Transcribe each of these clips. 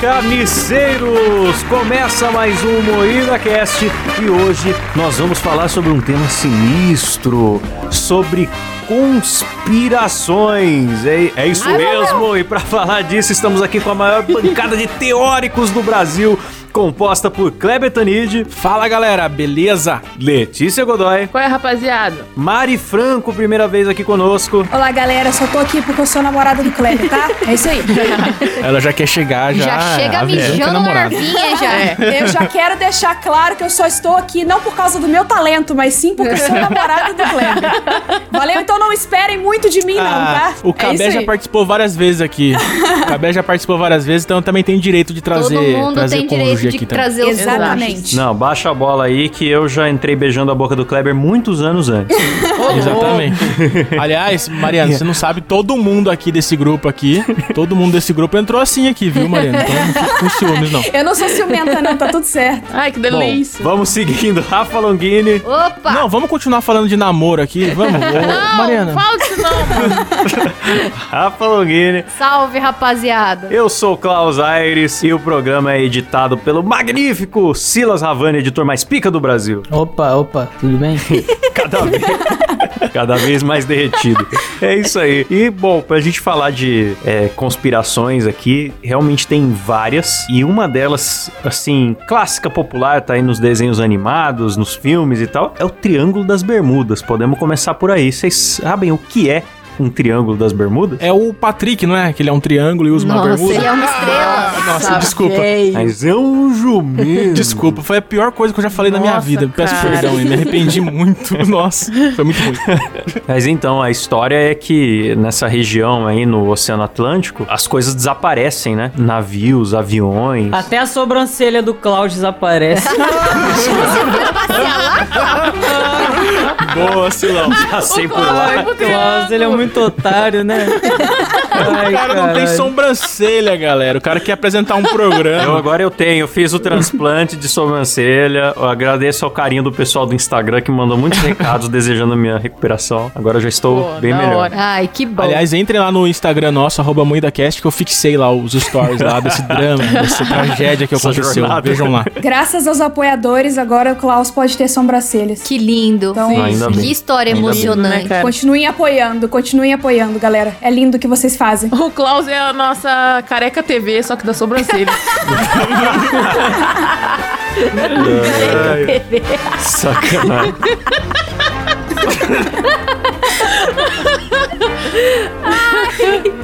carniceiros! Começa mais um Moída Cast e hoje nós vamos falar sobre um tema sinistro, sobre conspirações. É, é isso mesmo, e para falar disso estamos aqui com a maior bancada de teóricos do Brasil, composta por Kleber Tanid. Fala galera, beleza? Letícia Godoy. Qual é, rapaziada? Mari Franco, primeira vez aqui conosco. Olá, galera. Só tô aqui porque eu sou namorada do Kleber, tá? É isso aí. Ela já quer chegar, já. Já chega que é mijando na ervinha já. Eu já quero deixar claro que eu só estou aqui não por causa do meu talento, mas sim porque eu sou namorada do Kleber. Valeu? Então não esperem muito de mim, não, tá? Ah, o Cabé é já participou várias vezes aqui. o Cabé já participou várias vezes, então também tem direito de trazer, Todo mundo trazer tem cônjuge de aqui também. trazer os Exatamente. Não, baixa a bola aí que eu já entrei beijando a boca do Kleber muitos anos antes. Exatamente. Aliás, Mariana, você não sabe, todo mundo aqui desse grupo aqui, todo mundo desse grupo entrou assim aqui, viu, Mariana? Então não com ciúmes, não. Eu não sou ciumenta, não, tá tudo certo. Ai, que Bom, delícia. vamos seguindo. Rafa Longini. Opa! Não, vamos continuar falando de namoro aqui, vamos? Não, Mariana. não fala disso não, mano. Rafa Longini. Salve, rapaziada. Eu sou o Klaus Aires e o programa é editado pelo magnífico Silas Ravani, editor mais pica do Brasil. Opa, opa, tudo bem? Cada vez, cada vez mais derretido. É isso aí. E, bom, pra gente falar de é, conspirações aqui, realmente tem várias. E uma delas, assim, clássica popular, tá aí nos desenhos animados, nos filmes e tal, é o Triângulo das Bermudas. Podemos começar por aí. Vocês sabem o que é um Triângulo das Bermudas? É o Patrick, não é? Que ele é um triângulo e usa uma Nossa, bermuda. ele é uma estrela. Nossa, desculpa. Mas é um jumento. Desculpa, foi a pior coisa que eu já falei na minha Nossa, vida. Peço cara. perdão e me arrependi muito. Nossa, foi muito ruim. Mas então, a história é que nessa região aí no Oceano Atlântico, as coisas desaparecem, né? Navios, aviões. Até a sobrancelha do Cláudio desaparece. Boa, Silão. Passei por lá. O Cláudio, ele é muito otário, né? Ai, O cara não tem caralho. sobrancelha, galera. O cara quer apresentar um Eu programa. agora eu tenho, eu fiz o transplante de sobrancelha. Eu agradeço ao carinho do pessoal do Instagram que mandou muitos recados desejando a minha recuperação. Agora eu já estou Pô, bem melhor. hora. Ai, que bom. Aliás, entrem lá no Instagram nosso, arroba MoídaCast, que eu fixei lá os stories lá desse drama, dessa tragédia que Essa aconteceu. jornada. Vejam lá. Graças aos apoiadores, agora o Klaus pode ter sobrancelhas. que lindo. Então, Sim, ainda bem. que história Ainda bem. emocionante. Né, cara? continuem apoiando, continuem apoiando, galera. É lindo o que vocês fazem. O Klaus é a nossa careca TV, só que da sobrancelha. Sacanagem.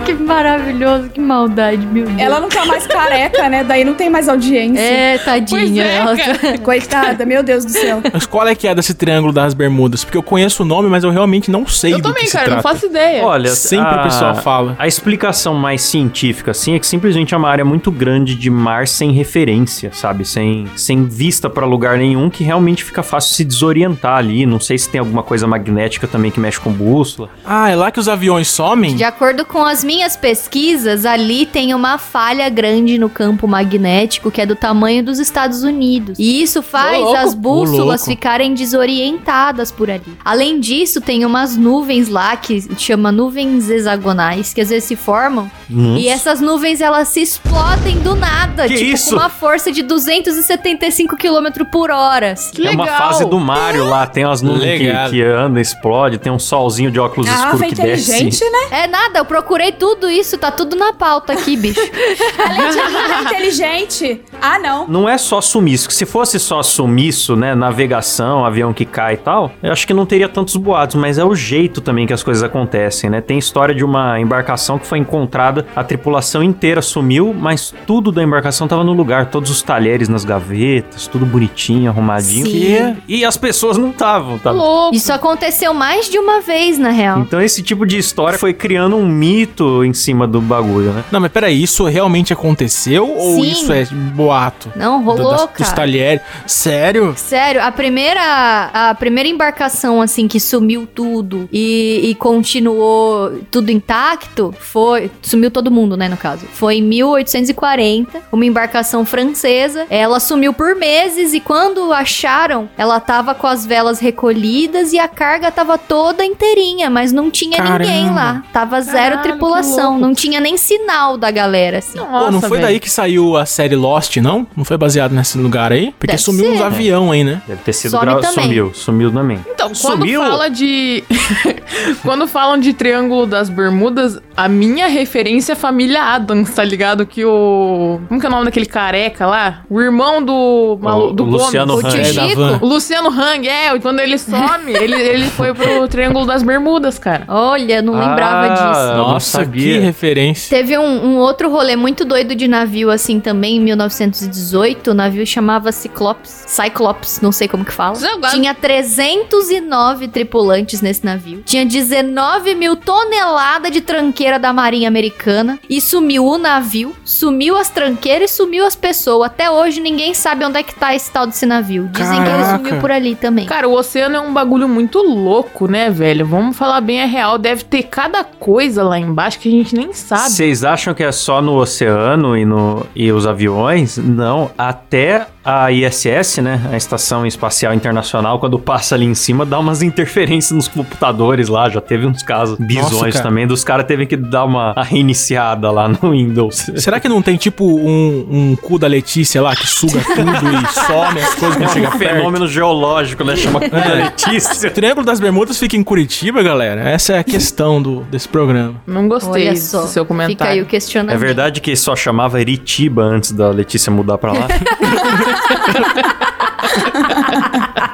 que maravilhoso, que maldade, meu Deus. Ela não tá mais careca, né? Daí não tem mais audiência. É, tadinha. É, ela- cara. Coitada, meu Deus do céu. Mas qual é que é desse Triângulo das Bermudas? Porque eu conheço o nome, mas eu realmente não sei Eu do também, que cara, se não trata. faço ideia. Olha, Sempre o pessoal fala. A explicação mais científica, assim, é que simplesmente é uma área muito grande de mar sem referência, sabe? Sem, sem vista pra lugar nenhum, que realmente fica fácil se desorientar ali. Não sei se tem alguma coisa magnética também que mexe com bússola. Ah, é lá que os aviões somem? De acordo com as minhas pesquisas, ali tem uma falha grande no campo magnético que é do tamanho dos Estados Unidos. E isso faz Ô, as bússolas ficarem desorientadas por ali. Além disso, tem umas nuvens lá que chama nuvens hexagonais, que às vezes se formam. E essas nuvens elas se explodem do nada, Que tipo isso? com uma força de 275 km por hora. Que É uma legal. fase do Mario lá, tem umas nuvens que, que anda, explode, tem um solzinho de óculos escuros é que desce. Inteligente, né? É nada, eu procurei tudo isso, tá tudo na pauta aqui, bicho. Ela é inteligente. Ah, não. Não é só sumiço. que Se fosse só sumiço, né? Navegação, avião que cai e tal, eu acho que não teria tantos boatos, mas é o jeito também que as coisas acontecem, né? Tem história de uma embarcação que foi encontrada, a tripulação inteira sumiu, mas tudo da embarcação tava no lugar, todos os talheres nas gavetas, tudo bonitinho, arrumadinho. Sim. E, e as pessoas não estavam, tá? Louco. Isso aconteceu mais de uma vez, na real. Então esse tipo de história foi criando um mito em cima do bagulho, né? Não, mas peraí, isso realmente aconteceu? Ou Sim. isso é boato? Não, Do- rolou, das- cara. Dos talheres? Sério? Sério, a primeira, a primeira embarcação, assim, que sumiu tudo e, e continuou tudo intacto, foi... Sumiu sumiu todo mundo, né, no caso. Foi em 1840, uma embarcação francesa. Ela sumiu por meses e quando acharam, ela tava com as velas recolhidas e a carga tava toda inteirinha, mas não tinha ninguém Caramba. lá. Tava zero Caralho, que tripulação, não tinha nem sinal da galera, assim. Pô, Nossa, não foi velho. daí que saiu a série Lost, não? Não foi baseado nesse lugar aí? Porque Deve sumiu uns ser. avião aí, né? Deve ter sido Some gra... também. Sumiu, sumiu também. Então, quando Sumiu? fala de. quando falam de Triângulo das Bermudas, a minha referência é família Adams, tá ligado? Que o. Como que é o nome daquele careca lá? O irmão do. malu- O- do o Luciano Gomes. O tio Hang. É, Chico? van. O Luciano Hang, é, quando ele some, ele, ele foi pro Triângulo das Bermudas, cara. Olha, não lembrava Ah, disso. Não Nossa, que referência. Teve um, um outro rolê muito doido de navio, assim, também, em 1918. O navio chamava Cyclops. Cyclops, não sei como que fala. Tinha 309 tripulantes nesse navio. Tinha 19 mil toneladas de tranqueira da Marinha Americana. E sumiu o navio, sumiu as tranqueiras e sumiu as pessoas. Até hoje ninguém sabe onde é que tá esse tal desse navio. Dizem que ele Caraca. sumiu por ali também. Cara, o oceano é um bagulho muito louco, né, velho? Vamos falar bem a real. Deve ter cada coisa lá embaixo que a gente nem sabe. Vocês acham que é só no oceano e, no, e os aviões? Não, até a ISS, né, a Estação Espacial Internacional, quando passa ali em cima, dá umas interferências nos computadores lá. Já teve uns casos bizonhos cara. também, dos caras teve que dar uma reiniciada lá no Windows. Será que não tem tipo um, um cu da Letícia lá que suga tudo e some as coisas quando É chega um perto? fenômeno geológico, né? Chama Letícia. O Triângulo das Bermudas fica em Curitiba, galera. Essa é a questão do, desse programa. Não gostei Olha só, do seu fica aí comentário. o questionamento. É verdade que só chamava Eritiba antes da Letícia mudar pra lá?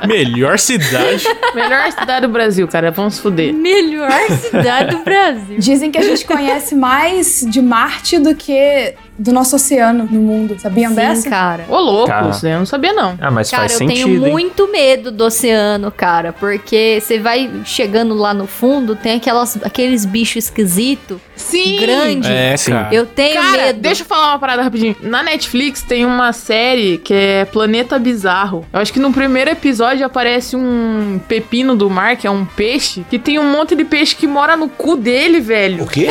Melhor cidade. Melhor cidade do Brasil, cara. Vamos fuder. Melhor cidade do Brasil. Dizem que a gente conhece mais de Marte do que do nosso oceano no mundo. Sabiam Sim, dessa? cara. Ô, louco, Cara. eu não sabia, não. Ah, mas Cara, faz eu sentido, tenho hein? muito medo do oceano, cara, porque você vai chegando lá no fundo, tem aquelas, aqueles bichos esquisitos, Sim! grande. É, Sim. cara. Eu tenho Cara, medo. deixa eu falar uma parada rapidinho. Na Netflix tem uma série que é Planeta Bizarro. Eu acho que no primeiro episódio aparece um pepino do mar, que é um peixe, que tem um monte de peixe que mora no cu dele, velho. quê?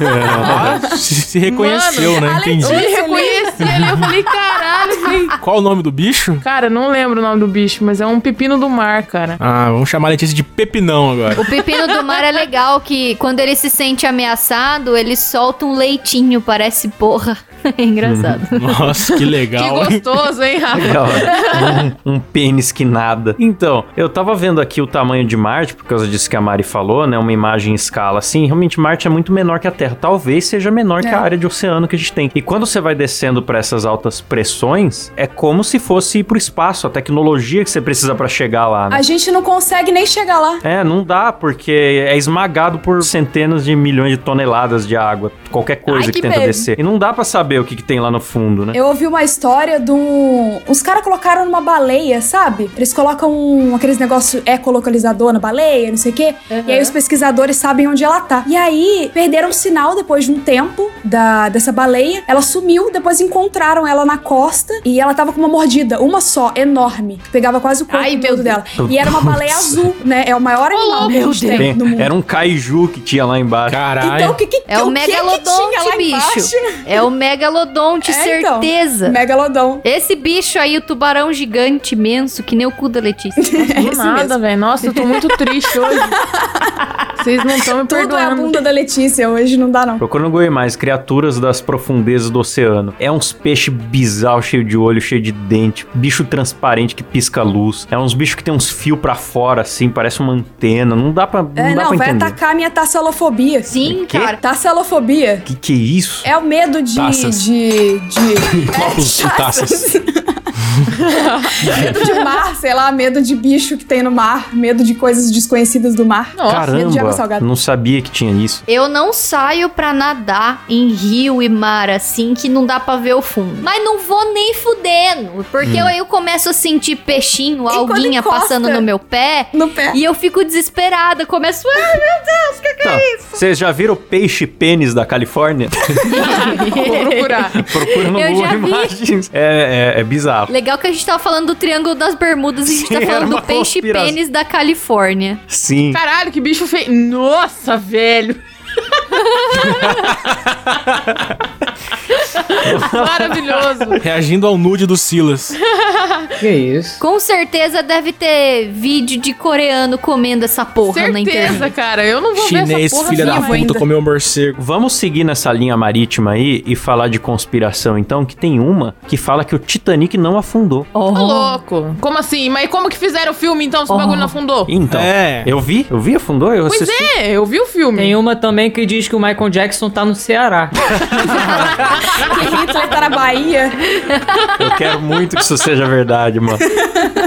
Ah, se, se reconheceu, Mano, né? A Entendi. Eu me reconheci ali, eu falei, caralho, velho. Qual o nome do bicho? Cara, não lembro o nome do bicho, mas é um pepino do mar, cara. Ah, vamos chamar a Letícia de Pepinão agora. O pepino do mar é legal que quando ele se sente ameaçado, ele solta um leitinho, parece porra. É engraçado. Nossa, que Que legal, hein? gostoso, hein, Rafa? Legal, um, um pênis que nada. Então, eu tava vendo aqui o tamanho de Marte, por causa disso que a Mari falou, né? Uma imagem em escala assim. Realmente, Marte é muito menor que a Terra. Talvez seja menor que a área de oceano que a gente tem. E quando você vai descendo pra essas altas pressões, é como se fosse ir pro espaço, a tecnologia que você precisa pra chegar lá, né? A gente não consegue nem chegar lá. É, não dá, porque é esmagado por centenas de milhões de toneladas de água. Qualquer coisa Ai, que, que tenta descer. E não dá pra saber o que, que tem lá no fundo, né? Eu ouvi uma história de um. Os caras colocaram numa baleia, sabe? Eles colocam um, aqueles negócio ecolocalizador na baleia, não sei o quê. E aí os pesquisadores sabem onde ela tá. E aí perderam o sinal depois de um tempo da, dessa baleia. Ela sumiu, depois encontraram ela na costa e ela tava com uma mordida, uma só, enorme. que Pegava quase o corpo Ai, meu todo dela. E era uma baleia azul, né? É o maior animal que a gente tem Tem- no mundo. era um kaiju que tinha lá embaixo. Caralho. Então o que que É o, o que que tinha megalodonte, lá bicho. embaixo? É o megalodonte, É, então. certeza. Megalodon. Esse bicho aí, o tubarão gigante imenso, que nem o cu da Letícia. Do esse nada, velho. Nossa, eu tô muito triste hoje. Vocês não estão me Tudo é a perdoando. bunda da Letícia, hoje não dá não. Procura no Google mais criaturas das profundezas do oceano. É uns peixes bizarros, cheio de olho, cheio de dente, bicho transparente que pisca luz. É uns bichos que tem uns fios pra fora, assim, parece uma antena. Não dá pra, não É, dá não, pra vai entender. atacar a minha tasselofobia. Sim, cara. Tasselofobia. Que que é isso? É o medo de. Taças. De. de. Copos e taças. Medo de mar, sei lá, medo de bicho que tem no mar, medo de coisas desconhecidas do mar. Nossa, medo de água Caramba, salgada. não sabia que tinha isso. Eu não saio pra nadar em rio e mar assim que não dá pra ver o fundo. Mas não vou nem fudendo, porque Hum. eu, eu começo a sentir peixinho, alguinha passando no meu pé. No pé. E eu fico desesperada, começo. Ai, meu Deus, que que Então, é isso? vocês já viram o peixe pênis da Califórnia? Vou procurar. Procura no Eu Google já vi. Imagens. É, é, é bizarro. Legal que a gente tava falando do Triângulo das Bermudas e a gente Sim, tá falando do peixe conspiração. pênis da Califórnia. Sim. Caralho, que bicho feio. Nossa, velho. Maravilhoso. Reagindo ao nude do Silas. Que isso? Com certeza deve ter vídeo de coreano comendo essa porra na Certeza, internet. cara. Eu não vou Chinês, ver essa porra filha da vivo puta, ainda. comeu um morcego. Vamos seguir nessa linha marítima aí e falar de conspiração, então, que tem uma que fala que o Titanic não afundou. Ô, louco. Como assim? Mas como que fizeram o filme, então, se o bagulho não afundou? Então, É. eu vi, eu vi, afundou, eu Pois assisti. é, eu vi o filme. Tem uma também que diz que o Michael Jackson tá no Ceará. Que Hitler tá na Bahia. Eu quero muito que isso seja verdade, mano.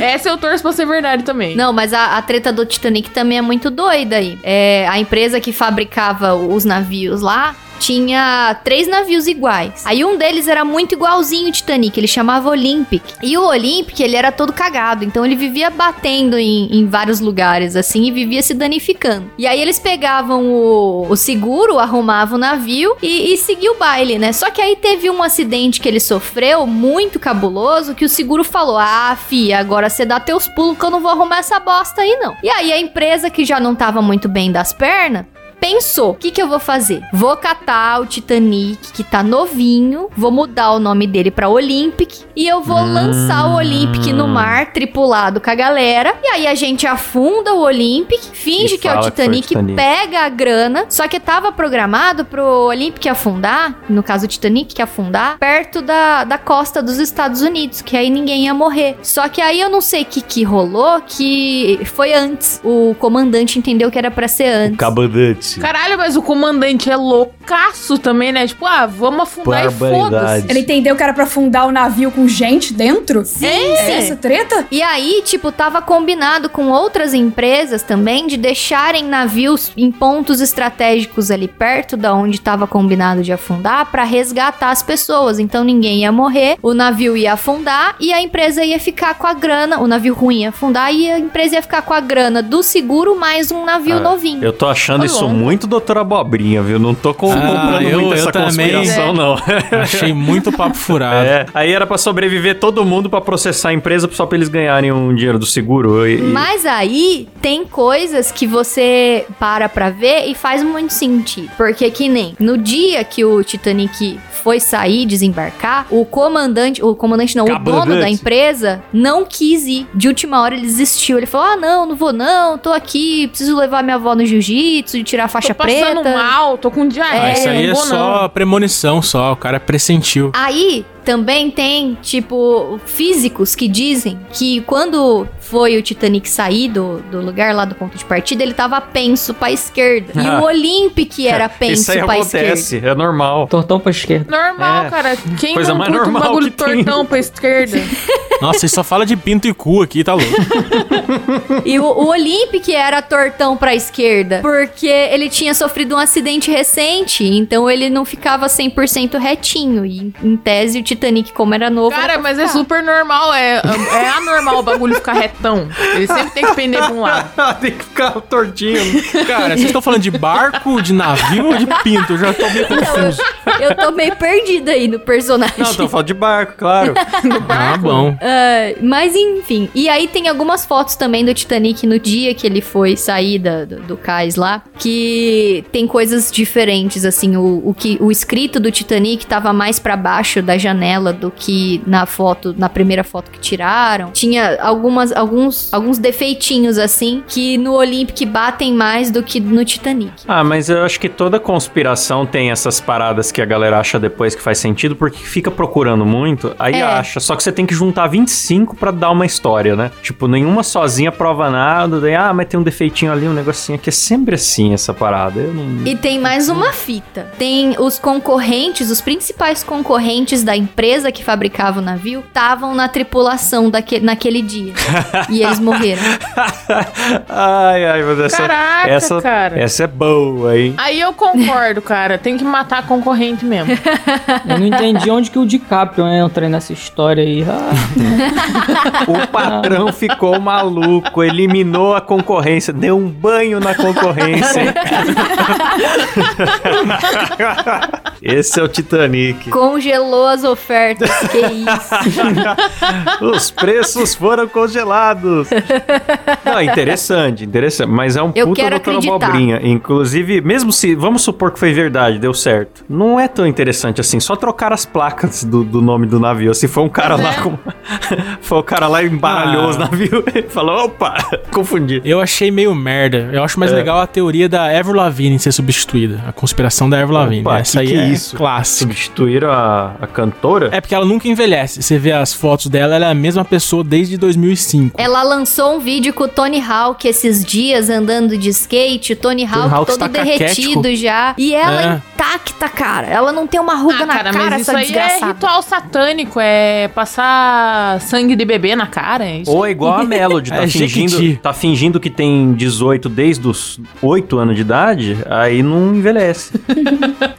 Essa eu torço pra ser verdade também. Não, mas a, a treta do Titanic também é muito doida aí. É, a empresa que fabricava os navios lá tinha três navios iguais. Aí um deles era muito igualzinho o Titanic, ele chamava Olympic. E o Olympic, ele era todo cagado, então ele vivia batendo em, em vários lugares, assim, e vivia se danificando. E aí eles pegavam o, o seguro, arrumavam o navio e, e seguiam o baile, né? Só que aí teve um acidente que ele sofreu, muito cabuloso, que o seguro falou, ah, fia, agora você dá teus pulos que eu não vou arrumar essa bosta aí, não. E aí a empresa, que já não tava muito bem das pernas, pensou: o que, que eu vou fazer? Vou catar o Titanic, que tá novinho, vou mudar o nome dele pra Olympic e eu vou Hum. lançar o Olympic no mar, tripulado com a galera. E aí a gente afunda o Olympic, finge que é o fala que o Titanic, Titanic. pega a grana. Só que tava programado pro Olympic afundar, no caso o Titanic que afundar, perto da, da costa dos Estados Unidos, que aí ninguém ia morrer. Só que aí eu não sei o que, que rolou, que foi antes. O comandante entendeu que era pra ser antes. Cabandante. Caralho, mas o comandante é loucaço também, né? Tipo, ah, vamos afundar e foda-se. Ele entendeu que era pra afundar o navio com gente dentro? Sim, É sim. essa treta? E aí, tipo, tava combinado com outras empresas também de deixarem navios em pontos estratégicos ali perto da onde tava combinado de afundar pra resgatar as pessoas. Então ninguém ia morrer, o navio ia afundar e a empresa ia ficar com a grana, o navio ruim ia afundar e a empresa ia ficar com a grana do seguro mais um navio Ah, novinho. Eu tô achando Tá isso. Muito doutor Abobrinha, viu? Não tô com, Ah, comprando eu- muito eu essa também. conspiração, não. Achei muito papo furado. É, aí era pra sobreviver todo mundo pra processar a empresa só pra eles ganharem um dinheiro do seguro. E, e- Mas aí tem coisas que você para pra ver e faz muito sentido. Porque que nem no dia que o Titanic foi sair, desembarcar, o comandante, o comandante não, o dono da empresa não quis ir. De última hora ele desistiu. Ele falou: "Ah, não, não vou não, tô aqui, preciso levar minha avó no jiu-jitsu, de tirar faixa tô passando preta". mal, tô com diarreia. Ah, isso aí não é só não. premonição, só. O cara pressentiu. Aí também tem, tipo, físicos que dizem que quando foi o Titanic sair do, do lugar lá do ponto de partida, ele tava penso pra esquerda. E o Olympic era penso Isso aí pra esquerda. acontece, é normal. Tortão pra esquerda. Normal, É. cara. Quem Coisa não mais um bagulho que tem. tortão pra esquerda? Nossa, ele só fala de pinto e cu aqui, tá louco. E o, o Olympic era tortão pra esquerda, porque ele tinha sofrido um acidente recente, então ele não ficava 100% retinho. E em, tese o Titanic, como era novo. Cara, mas é ficar. super normal. É, é anormal o bagulho ficar retão. Ele sempre tem que pender pra um lado. Tem que ficar tortinho. Cara, vocês estão falando de barco, de navio ou de pinto? Eu já tô meio confuso. Eu tô meio perdida aí no personagem. Não, tô falando de barco, claro. Ah, bom. Ah, mas enfim, e aí tem algumas fotos também do Titanic no dia que ele foi sair da- do, do cais lá, que tem coisas diferentes, assim, o, o que o escrito do Titanic tava mais pra baixo da janela do que na foto, na primeira foto que tiraram. Tinha algumas, alguns, alguns defeitinhos, assim, que no Olympic batem mais do que no Titanic. Ah, mas eu acho que toda conspiração tem essas paradas que a galera acha depois que faz sentido, porque fica procurando muito, aí É. acha. Só que você tem que juntar 25 pra dar uma história, né? Tipo, nenhuma sozinha prova nada, daí, ah, mas tem um defeitinho ali, um negocinho aqui. É sempre assim essa parada. Não. E tem mais uma fita. Tem os concorrentes, os principais concorrentes da empresa que fabricava o navio, estavam na tripulação daque, naquele dia. e eles morreram. ai, ai, mas essa. Caraca, essa, cara. essa é boa, hein? Aí eu concordo, cara. Tem que matar a concorrente mesmo. Eu não entendi onde que o DiCaprio entra nessa história aí. Ah, O patrão ficou maluco, eliminou a concorrência, deu um banho na concorrência. Esse é o Titanic. Congelou as ofertas. que isso. Os preços foram congelados. Não, é interessante, interessante. Mas é um Eu puta doutor abobrinha. Inclusive, mesmo se. Vamos supor que foi verdade, deu certo. Não é tão interessante assim. Só trocar as placas do, do nome do navio. Se for um cara Pois lá é. com. foi o cara lá e embaralhou Ah. os navios e falou: opa, confundi. Eu achei meio merda. Eu acho mais É. legal a teoria da Avril Lavigne ser substituída. A conspiração da Avril Lavigne. Opa, Essa que aí que é é isso? clássica. Substituíram a, a cantora? É porque ela nunca envelhece. Você vê as fotos dela, ela é a mesma pessoa desde 2005. Ela lançou um vídeo com o Tony Hawk esses dias andando de skate. O Tony Hawk, Hawk todo derretido caquético. já. E ela É. intacta, cara. Ela não tem uma ruga Ah, na cara, cara, isso essa aí é desgraçada. ritual satânico, é passar sangue de bebê na cara. é Isso Ou é igual a Melody, tá, É fingindo, Jequiti. tá fingindo que tem 18 desde os 8 anos de idade, aí não envelhece.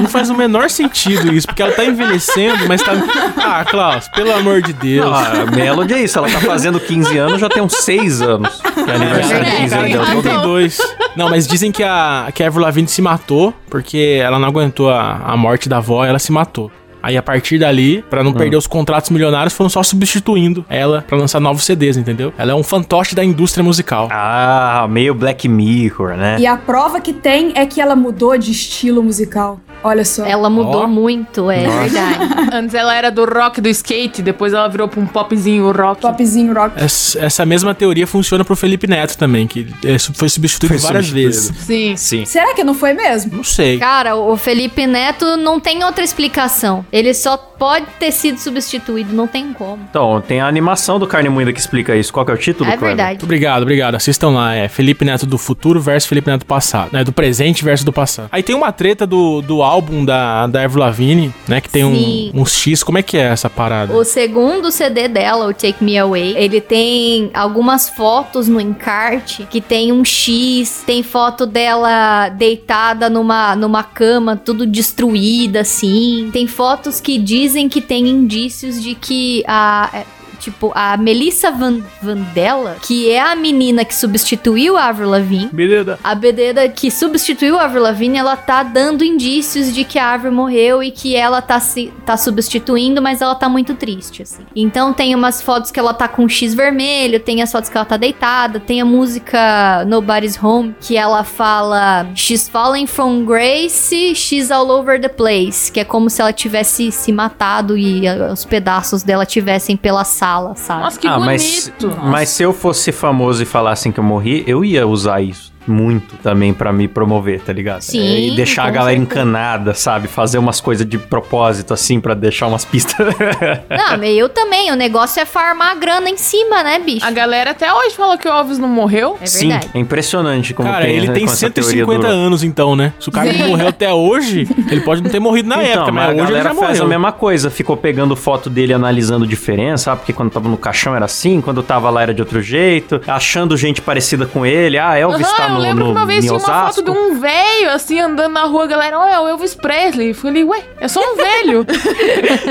Não faz o menor sentido isso, porque ela tá envelhecendo, mas tá. Ah, Klaus, pelo amor de Deus. Não, a Melody é isso, ela tá fazendo 15 anos, já tem uns 6 anos. Que é aniversário de verdade. 15 Cara, anos de dela. 32. Não, mas dizem que a, que a Avril Lavigne se matou porque ela não aguentou a, a morte da avó, ela se matou. Aí a partir dali, pra não perder os contratos milionários, foram só substituindo ela pra lançar novos CDs, entendeu? Ela é um fantoche da indústria musical. Ah, meio Black Mirror, né? E a prova que tem é que ela mudou de estilo musical. Olha só. Ela mudou Ó. muito, é Nossa. verdade. Antes ela era do rock do skate, depois ela virou pra um popzinho rock. Popzinho rock. Essa, essa mesma teoria funciona pro Felipe Neto também, que é, foi substituído Foi várias substituído. vezes. Sim. Sim. Será que não foi mesmo? Não sei. Cara, o Felipe Neto não tem outra explicação. Ele só pode ter sido substituído, não tem como. Então, tem a animação do Carne Moída que explica isso. Qual que é o título, É Kleber? Verdade. obrigado, obrigado. Assistam lá. É Felipe Neto do futuro versus Felipe Neto do passado. Né? Do presente versus do passado. Aí tem uma treta do, do álbum da, da Avril Lavigne, né? Que tem um, um X. Como é que é essa parada? O segundo CD dela, o Take Me Away, ele tem algumas fotos no encarte que tem um X, tem foto dela deitada numa, numa cama, tudo destruída, assim. Tem fotos que dizem que tem indícios de que a. Tipo, a Melissa Van, Vandella, que é a menina que substituiu a Avril Lavigne, Menina. a Bededa que substituiu a Avril Lavigne, ela tá dando indícios de que a Avril morreu e que ela tá, se, tá substituindo, mas ela tá muito triste, assim. Então tem umas fotos que ela tá com um X vermelho, tem as fotos que ela tá deitada, tem a música Nobody's Home, que ela fala She's falling from grace, she's all over the place, que é como se ela tivesse se matado e ah, os pedaços dela tivessem pela sala, sabe? Nossa, que ah, mas, bonito. mas se eu fosse famoso e falassem que eu morri, eu ia usar isso muito também pra me promover, tá ligado? Sim, É, e deixar a galera certeza. encanada, sabe? Fazer umas coisas de propósito, assim, pra deixar umas pistas. Não, mas eu também. O negócio é farmar a grana em cima, né, bicho? A galera até hoje fala que o Elvis não morreu. É Sim, é impressionante como Cara, tem, ele né, tem com essa teoria 150 do- anos, então, né? Se o cara não morreu até hoje, ele pode não ter morrido na então, época, mas mas, a hoje ele galera já faz morreu. a mesma coisa, ficou pegando foto dele analisando diferença, sabe? Porque quando tava no caixão era assim, quando tava lá era de outro jeito, achando gente parecida com ele. Ah, Elvis Aham, tá eu no, lembro no, que uma vez tinha uma foto de um velho, assim, andando na rua, a galera, olha, é o Elvis Presley. Eu falei, ué, é só um velho.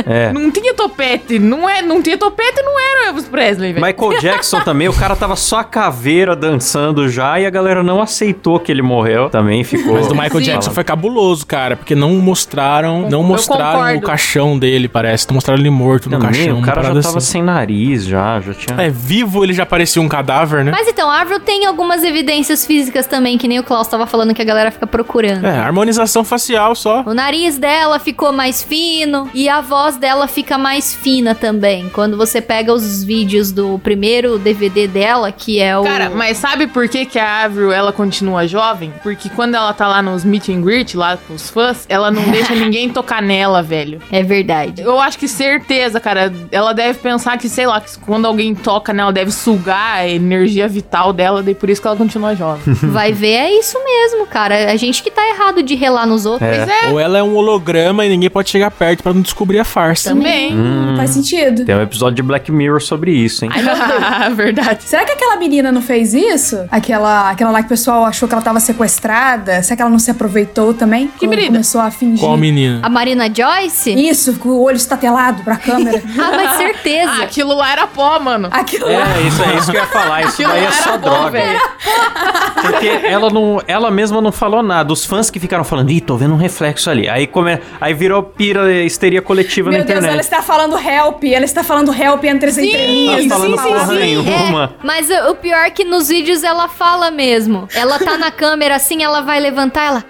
É. não tinha topete, não, é, não tinha topete, não era o Elvis Presley, velho. Michael Jackson também, o cara tava só a caveira dançando já e a galera não aceitou que ele morreu. Também ficou. Mas do Michael Sim. Jackson foi cabuloso, cara, porque não mostraram, não Eu mostraram o caixão dele, parece. Não mostraram ele morto no caixão. o cara já tava assim. sem nariz, já, já tinha. É, vivo ele já parecia um cadáver, né? Mas então, a Avril tem algumas evidências físicas também, que nem o Klaus tava falando que a galera fica procurando. É, harmonização facial só. O nariz dela ficou mais fino e a voz dela fica mais fina também. Quando você pega os vídeos do primeiro DVD dela, que é o. Cara, mas sabe por que, que a Avril ela continua jovem? Porque quando ela tá lá nos meet and greet, lá com os fãs, ela não deixa ninguém tocar nela, velho. É verdade. Eu acho que certeza, cara. Ela deve pensar que, sei lá, que quando alguém toca nela, deve sugar a energia vital dela, daí por isso que ela continua jovem. Vai ver, é isso mesmo, cara. A gente que tá errado de relar nos outros. É. Pois é. Ou ela é um holograma e ninguém pode chegar perto pra não descobrir a farsa. Também. Hum. Faz sentido. Tem um episódio de Black Mirror sobre isso, hein? Verdade. Será que aquela menina não fez isso? Aquela, aquela lá que o pessoal achou que ela tava sequestrada? Será que ela não se aproveitou também? Que menina? Começou a fingir. Qual menina? A Marina Joyce? Isso, com o olho estatelado pra câmera. Ah, mas Ah, certeza. aquilo lá era pó, mano. Aquilo lá. É, isso é isso que eu ia falar. Isso Aquilo daí é lá só pó, droga. velho. Porque ela não, ela mesma não falou nada. Os fãs que ficaram falando, ih, tô vendo um reflexo ali. Aí, come, aí virou pira histeria coletiva Meu na Deus, internet. ela está falando help, ela está falando help entre as entrelinhas. tá falando sim, sim, porra sim. nenhuma. É, mas o o pior é que nos vídeos ela fala mesmo. Ela tá na câmera assim, ela vai levantar, ela.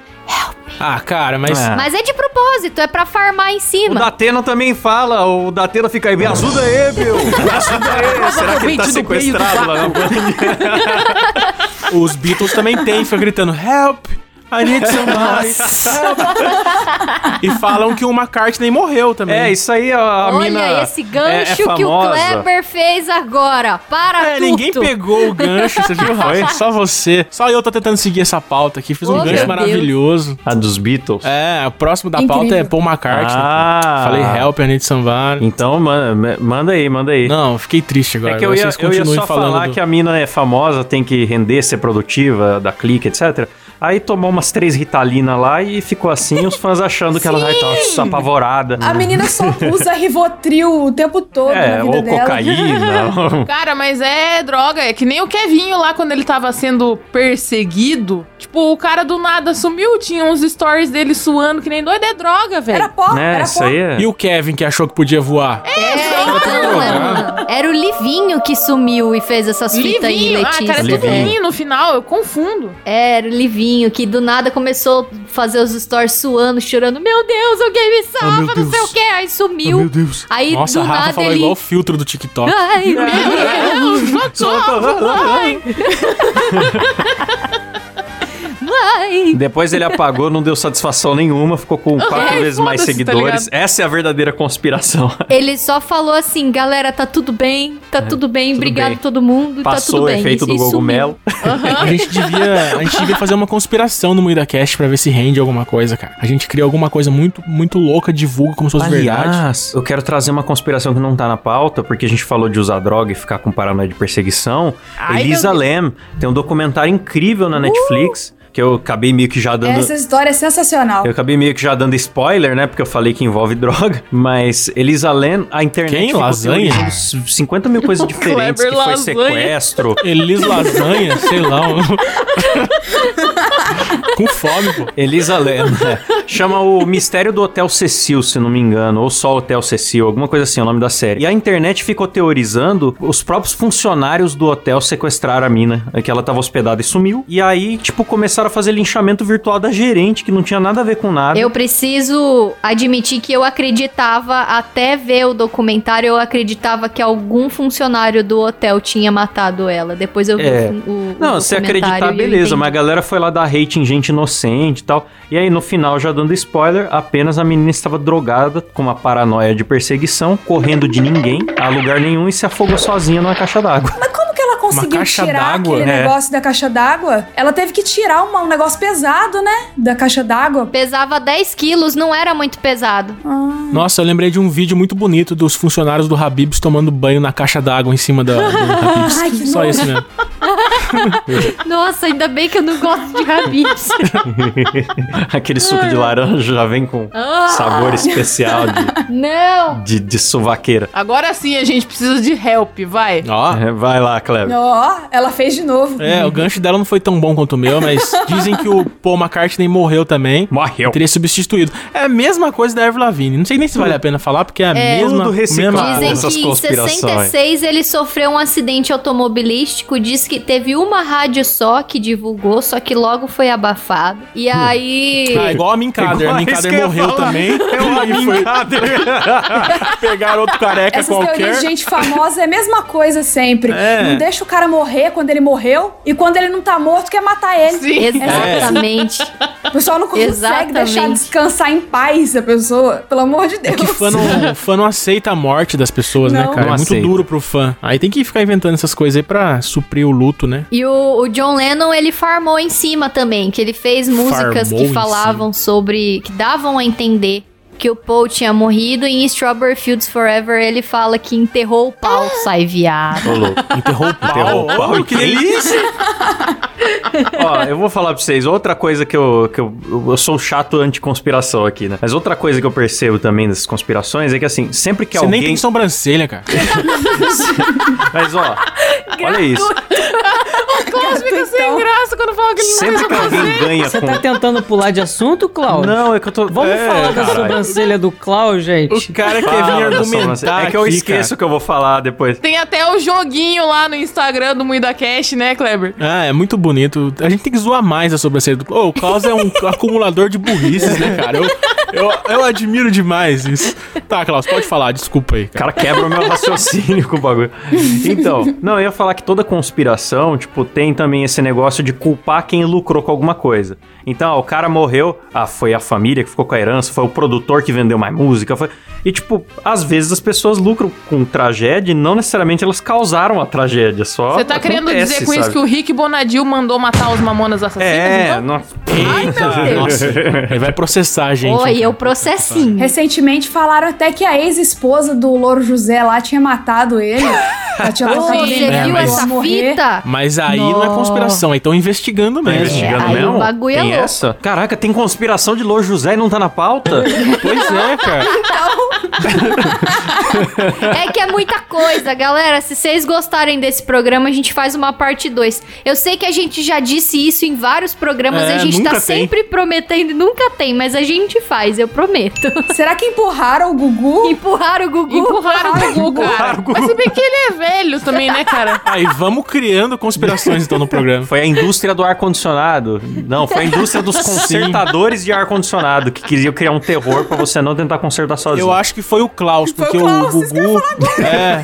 Ah, cara, mas. É. Mas é de propósito, é pra farmar em O cima. Datena também fala, o Datena fica aí, me ajuda aí, meu, me ajuda aí. Será que ele tá sequestrado lá na? Os Beatles também tem, fica gritando Help! I need e falam que o McCartney morreu também. É, isso aí, a Olha mina esse é- é gancho que o. Kleber fez agora. Para É, tudo. ninguém pegou o gancho, você viu, Rafa? Só você. Só eu tô tentando seguir essa pauta aqui. Fiz um Oh, gancho maravilhoso. A dos Beatles. É, o próximo da Incrível. pauta é Paul McCartney. Ah. Falei Help, I need somebody. Então, manda, manda aí, manda aí. Não, fiquei triste agora. É que eu ia, Vocês eu ia só falar do- que a mina é famosa, tem que render, ser produtiva, dar clique, etc. Aí tomou umas três Ritalina lá e ficou assim, os fãs achando que ela vai estar apavorada. A menina só usa Rivotril o tempo todo É, na vida ou dela. cocaína. Cara, mas é droga. É que nem o Kevinho lá quando ele tava sendo perseguido. Tipo, o cara do nada sumiu, tinha uns stories dele suando que nem doido. É droga, velho. Era pó, né, era isso pó. aí é... E o Kevin que achou que podia voar? É, então, era, era o Livinho que sumiu e fez essas fitas aí, Livinho. Ah, Letícia. cara, é tudo Livinho. Livinho no final. Eu confundo. É, Era o Livinho que do nada começou a fazer os stories suando, chorando. Meu Deus, alguém me salva, meu não sei o que. Aí sumiu. Deus. Aí Nossa, do a Rafa nada falou ele. igual o filtro do TikTok. Ai, meu Deus, socorro, mãe. Depois ele apagou, não deu satisfação nenhuma, ficou com quatro É, vezes mais tá seguidores. ligado? Essa é a verdadeira conspiração. Ele só falou assim, galera, tá tudo bem, tá tudo bem, tudo obrigado bem. todo mundo, tá Passou tudo o bem. efeito E- do e sumiu. cogumelo. A gente devia, a gente devia fazer uma conspiração no MuidaCast pra ver se rende alguma coisa, cara. A gente cria alguma coisa muito, muito louca, divulga como se fosse verdade. Aliás, eu quero trazer uma conspiração que não tá na pauta, porque a gente falou de usar droga e ficar com paranoia de perseguição. Ai, Elisa Lam tem um documentário incrível na Netflix, que eu acabei meio que já dando... Essa história é sensacional. Eu acabei meio que já dando spoiler, né? Porque eu falei que envolve droga. Mas Elisa Lam, a internet Quem? Lasanha? teorizando 50 mil coisas diferentes, que foi sequestro. Elis Lasanha, sei lá. com fome, pô. Elisa Lam, né? Chama o Mistério do Hotel Cecil, se não me engano. Ou só Hotel Cecil, alguma coisa assim, é o nome da série. E a internet ficou teorizando, os próprios funcionários do hotel sequestraram a mina, é que ela tava hospedada e sumiu. E aí, tipo, começaram a fazer linchamento virtual da gerente, que não tinha nada a ver com nada. Eu preciso admitir que eu acreditava, até ver o documentário, eu acreditava que algum funcionário do hotel tinha matado ela. Depois eu vi É. o, o Não, se acreditar, beleza, mas a galera foi lá dar hate em gente inocente e tal. E aí, no final, já dando spoiler, apenas a menina estava drogada, com uma paranoia de perseguição, correndo de ninguém, a lugar nenhum e se afogou sozinha numa caixa d'água. Mas conseguiu caixa tirar aquele É. negócio da caixa d'água? Ela teve que tirar uma- um negócio pesado, né? Da caixa d'água. Pesava 10 quilos, não era muito pesado. Nossa, eu lembrei de um vídeo muito bonito dos funcionários do Habibs tomando banho na caixa d'água em cima da, do Habibs. Ai, que Só nojo. isso mesmo. Nossa, ainda bem que eu não gosto de rabis. Aquele suco de laranja já vem com Ah. sabor especial de, não! de, de suvaqueira. Agora sim a gente precisa de help, vai. Ó. É, Vai lá, Kleber. Ó, ela fez de novo. É, o gancho dela não foi tão bom quanto o meu, mas dizem que o Paul McCartney morreu também. Morreu. Teria substituído. É a mesma coisa da Avril Lavigne. Não sei nem se vale a pena falar, porque é a É. mesma... Tudo mesma- Dizem essas que em conspirações. 66 ele sofreu um acidente automobilístico, diz que teve uma rádio só que divulgou, só que logo foi abafado. E aí. Ah, igual a Minkader. A Minkader morreu falar. também. É uma e foi brincadeira. pegar outro careca Essas qualquer. teorias de gente famosa é a mesma coisa sempre. É. Não deixa o cara morrer quando ele morreu e quando ele não tá morto quer matar ele. Sim. Exatamente. O pessoal não consegue Exatamente. deixar descansar em paz a pessoa. Pelo amor de Deus. É que fã não, fã não aceita a morte das pessoas, né, Não. cara? Não é muito aceita. duro pro fã. Aí tem que ficar inventando essas coisas aí pra suprir o luto, né? E o, o John Lennon, ele farmou em cima também, que ele fez músicas Farmou que falavam sobre. que davam a entender que o Paul tinha morrido. E em Strawberry Fields Forever ele fala que enterrou o pau. Sai viado. Ô, louco. Enterrou o pau. Enterrou o pau e que delícia! Ó, eu vou falar pra vocês, outra coisa que eu, que eu, eu sou chato anti-conspiração aqui, né? Mas outra coisa que eu percebo também dessas conspirações é que, assim, sempre que Você nem alguém... tem sobrancelha, cara. Mas, ó, olha isso. O Klaus fica sem graça quando fala que ele não Sempre que alguém ganha Você com... tá tentando pular de assunto, Cláudio? Não, é que eu tô... Vamos é, falar da caralho. Sobrancelha do Cláudio, gente. O cara quer vir argumentar. É que eu aqui, esqueço o que eu vou falar depois. Tem até o joguinho lá no Instagram do Muida Cash, né, Kleber? Ah, é muito bonito. A gente tem que zoar mais a sobrancelha do... Ô, o Klaus é um acumulador de burrices, né, cara? Eu, eu, eu admiro demais isso. Tá, Klaus, pode falar. Desculpa aí, O cara. cara quebra o meu raciocínio com o bagulho. Então, não, eu ia falar que toda conspiração, tipo, tem também esse negócio de culpar quem lucrou com alguma coisa. Então, ó, o cara morreu, ah, foi a família que ficou com a herança, foi o produtor que vendeu mais música, foi... E, tipo, às vezes as pessoas lucram com tragédia e não necessariamente elas causaram a tragédia, só Você tá querendo dizer com isso sabe? que o Rick Bonadil mandou matar os mamonas assassinas? É, então? nossa. Eita, nossa. Ele vai processar a gente. Oi, eu processinho. Recentemente falaram até que a ex-esposa do Louro José lá tinha matado ele. Ela tinha você ele É, viu mas- essa fita? Mas aí não é conspiração, aí estão investigando mesmo. Investigando aí mesmo? o bagulho é tem louco. essa? Caraca, tem conspiração de Louro José e não tá na pauta? Pois é, cara. É que é muita coisa, galera. Se vocês gostarem desse programa, a gente faz uma parte 2. Eu sei que a gente já disse isso em vários programas É, e a gente tá tem. sempre prometendo e nunca tem, mas a gente faz, eu prometo. Será que empurraram o Gugu? Empurrar o Gugu. Empurraram o Gugu, cara. Empurraram o Gugu. Mas se bem que ele é velho também, né, cara? Aí vamos criando conspirações então no programa. Foi a indústria do ar-condicionado. Não, foi a indústria dos consertadores de ar-condicionado que queriam criar um terror pra você não tentar consertar sozinho. Eu acho que foi o Klaus, o porque o, Klaus, vocês Gugu. É.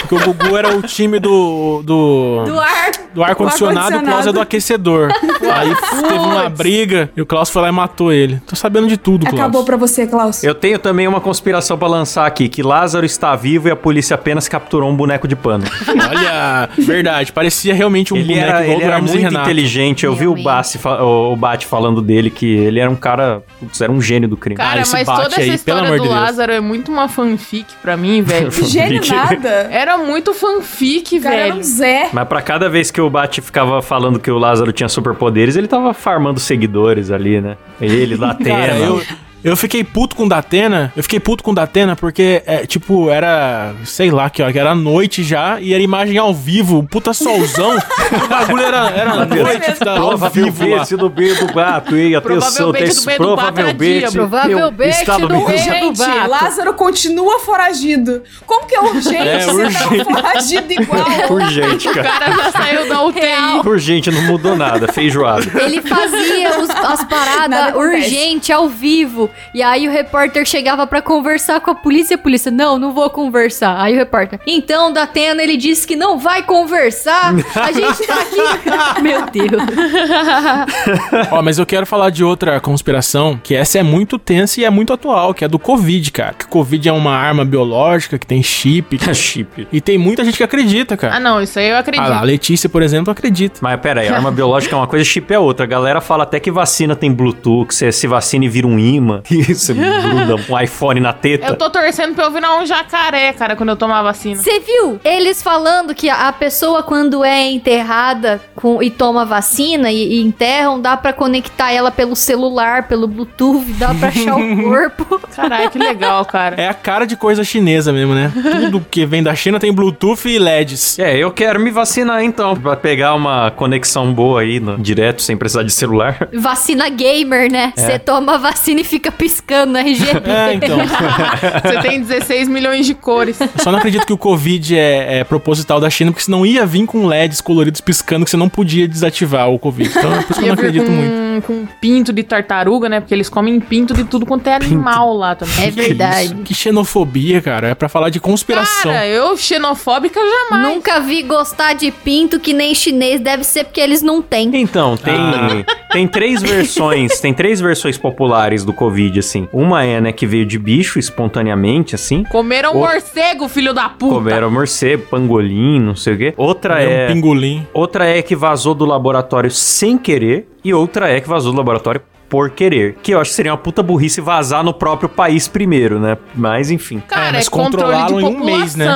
Porque o Gugu era o time do. do. Do ar. do ar-condicionado, o Klaus é do aquecedor. Aí teve uma briga e o Klaus foi lá e matou ele. Tô sabendo de tudo, Klaus. Acabou pra você, Klaus. Eu tenho também uma conspiração pra lançar aqui, que Lázaro está vivo e a polícia apenas capturou um boneco de pano. Olha, verdade, parecia realmente um ele boneco era, igual ele do era Hermes muito Renato. inteligente. Eu vi o Realmente. Bassi, fa- o, o Bate falando dele, que ele era um cara, putz, era um gênio do crime. Cara, esse mas bate toda essa aí, pelo história amor do de Deus. Lázaro é muito uma fanfic pra mim, velho. Gênio nada. Era muito fanfic, O cara era velho. um Zé. Mas pra cada vez que o Bate ficava falando que o Lázaro tinha superpoderes, ele tava farmando seguidores ali, né? Ele, Datena. Cara, eu, eu fiquei puto com o Datena. Eu fiquei puto com o Datena porque, é, tipo, era. Sei lá que hora, que era noite já e era imagem ao vivo, um puta solzão. o bagulho era, era noite, tá, ao vivo lá. do beijo do gato, hein? Atenção, Provavelmente do do era dia, provavelmente no do meio- beijo. Vato. Lázaro continua foragido. Como que é urgente É, você urgente. tá foragido igual? Urgente, O cara. cara já saiu da UTI. Real. Urgente, não mudou nada. Feijoada. Ele fazia os- as paradas urgente ao vivo. E aí o repórter chegava pra conversar com a polícia. A polícia, não, não vou conversar. Aí o repórter, então, Datena, ele disse que não vai conversar. A gente tá aqui. Meu Deus. Ó, mas eu quero falar de outra conspiração, que essa é muito tensa e é muito atual, que é do Covid, cara. Que Covid é uma arma biológica, que tem chip. que- Chip. E tem muita gente que acredita, Ah, cara. não, isso aí eu acredito. Ah, lá, a Letícia, por exemplo, acredita. Mas pera aí, arma biológica é uma coisa, chip é outra. A galera fala até que vacina tem Bluetooth, que você se vacina e vira um imã. Você gruda um iPhone na teta. Eu tô torcendo pra eu virar um jacaré, cara, quando eu tomar a vacina. Você viu? Eles falando que a pessoa, quando é enterrada com, e toma vacina e, e enterram, dá pra conectar ela pelo celular, pelo Bluetooth, dá pra achar o corpo. Caralho, que legal, cara. É a cara de coisa chinesa mesmo, né? Tudo que vem da China tem Bluetooth e LEDs. É, eu quero me vacinar então, pra pegar uma conexão boa aí, no- direto, sem precisar de celular. Vacina gamer, né? Você toma a vacina e fica piscando no RGB. É, então. Você tem 16 milhões de cores. Eu só não acredito que o Covid é, é proposital da China, porque senão ia vir com LEDs coloridos piscando que você não podia desativar o Covid. Então é por isso que eu não acredito com, muito. com pinto de tartaruga, né? Porque eles comem pinto de tudo quanto é animal lá também. É verdade. Que xenofobia, cara. É pra falar de conspiração. Cara, eu xenofóbica jamais. Nunca vi gostar de pinto que nem chinês, deve ser porque eles não têm. Então, tem, Ah. tem três versões, tem três versões populares do Covid, assim. Uma é, né, que veio de bicho espontaneamente, assim. Comeram O- morcego, filho da puta. Comeram morcego, pangolim, não sei o quê. Outra É é... um pingolim. Outra é que vazou do laboratório sem querer. E outra é que vazou do laboratório por querer. Que eu acho que seria uma puta burrice vazar no próprio país primeiro, né? Mas enfim. Cara, é, mas controle de controlaram em um mês, né?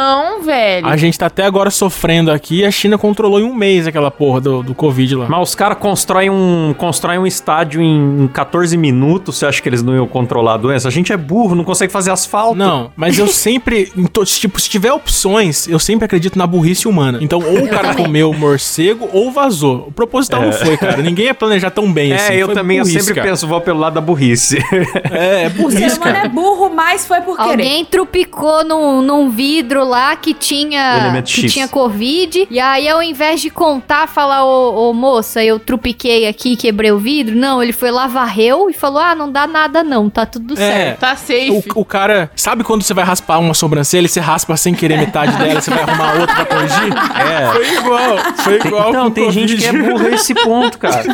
velho. A gente tá até agora sofrendo aqui e a China controlou em um mês aquela porra do, do Covid lá. Mas os caras constroem um, constroem um estádio em 14 minutos, você acha que eles não iam controlar a doença? A gente é burro, não consegue fazer asfalto. Não, mas eu sempre, tipo, se tiver opções, eu sempre acredito na burrice humana. Então, ou o cara comeu morcego ou vazou. O proposital não foi, cara. Ninguém ia planejar tão bem É, assim. eu Foi também, eu burrice, sempre cara. Penso, vou pelo lado da burrice. É, é O ser burrice, humano é burro, mas foi por querer. Alguém trupicou num, num vidro lá que tinha Elemento que X. tinha Covid. E aí, ao invés de contar, falar, ô, ô, moça, eu trupiquei aqui, quebrei o vidro. Não, ele foi lá, varreu e falou: ah, não dá nada não, tá tudo É. certo. Tá safe. O, o cara, sabe quando você vai raspar uma sobrancelha e você raspa sem querer metade dela, você vai arrumar outra pra corrigir? É. Foi igual, foi igual Então, com tem gente que é Covid. burra esse ponto, cara.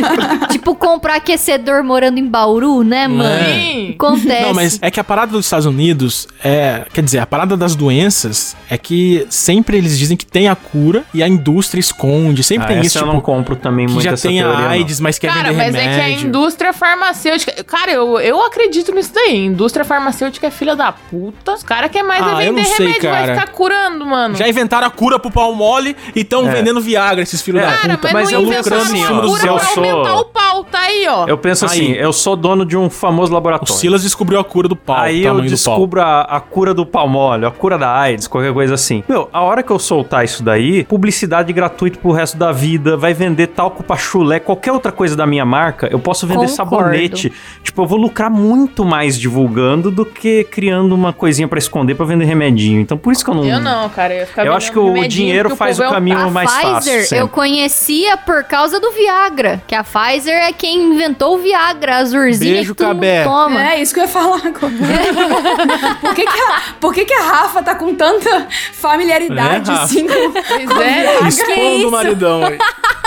Tipo, comprar aquecedor morando em Bauru, né, mano? Sim. Acontece. Não, mas é que a parada dos Estados Unidos é. Quer dizer, a parada das doenças é que sempre eles dizem que tem a cura e a indústria esconde. Sempre Ah, tem essa isso, eu tipo, não compro também que muito já essa tem teoria, a não. AIDS, mas quer Cara, vender mas remédio. é que a indústria farmacêutica. Cara, eu, eu acredito nisso daí. Indústria farmacêutica é filha da puta. Os caras querem mais Ah, é eu vender não sei, remédio, vai cara. ficar curando, mano. Já inventaram a cura pro pau mole e estão É. vendendo Viagra, esses filhos É, da Cara, puta. mas, mas não eu assim, cura se eu pra sou- aumentar o pau, tá aí, ó. Eu penso Aí. assim, eu sou dono de um famoso O laboratório. Silas descobriu a cura do pau, Aí o eu descubro a, a cura do palmole, a cura da AIDS, qualquer coisa assim. Meu, a hora que eu soltar isso daí, publicidade gratuita pro resto da vida, vai vender talco pra chulé, qualquer outra coisa da minha marca, eu posso vender Concordo. sabonete. Tipo, eu vou lucrar muito mais divulgando do que criando uma coisinha pra esconder pra vender remedinho. Então por isso que eu não... Eu não, cara. Eu, ia ficar Eu acho que o dinheiro porque faz povo o é caminho a mais fácil. Pfizer eu sempre. conhecia por causa do Viagra. Que a Pfizer é quem inventou o Viagra, a azurzinha Beijo, que Cabé. toma. É, isso que eu ia falar agora. por que, que, a, por que, que a Rafa tá com tanta familiaridade É, assim com... Pois é. Expondo isso? o maridão aí.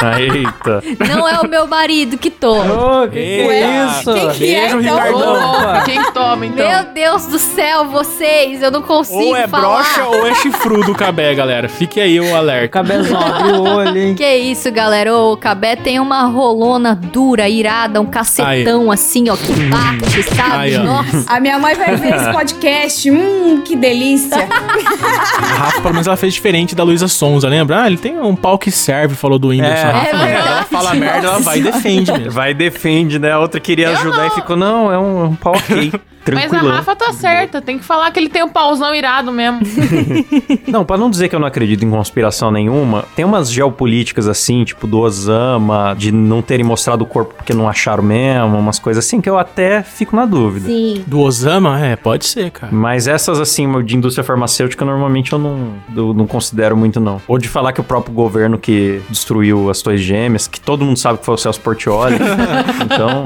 Ah, Eita. Não é o meu marido que toma. Ô, que, que Eita. é isso? Quem que é, Beijo, então? Ricardão. Quem que toma, então? Meu Deus do céu, vocês, eu não consigo Ou é falar. brocha ou é chifrudo o cabé, galera. Fique aí o alerta. Cabezão, abre o olho, hein? Que isso, galera? Ô, O Cabé tem uma rolona dura, irada, um cacetão assim, ó, que bate, sabe? Aí, ó. Nossa. A minha mãe vai ver esse podcast. Hum, que delícia. A Rafa, pelo menos, ela fez diferente da Luísa Sonza, lembra? Ah, ele tem um pau que serve, falou do Whindersson. É, A Rafa, é ela fala merda, ela vai e defende mesmo. Vai e defende, né? A outra queria Eu ajudar não. e ficou, não, é um, é um pau ok. Mas a. Rafa tá certa. Tem que falar que ele tem um pauzão irado mesmo. Não, pra não dizer que eu não acredito em conspiração nenhuma, tem umas geopolíticas assim, tipo do Osama, de não terem mostrado o corpo porque não acharam mesmo, umas coisas assim que eu até fico na dúvida. Sim. Do Osama? É, pode ser, cara. Mas essas, assim, de indústria farmacêutica, normalmente eu não, eu não considero muito, não. Ou de falar que o próprio governo que destruiu as Torres Gêmeas, que todo mundo sabe que foi o Celso Portioli. então,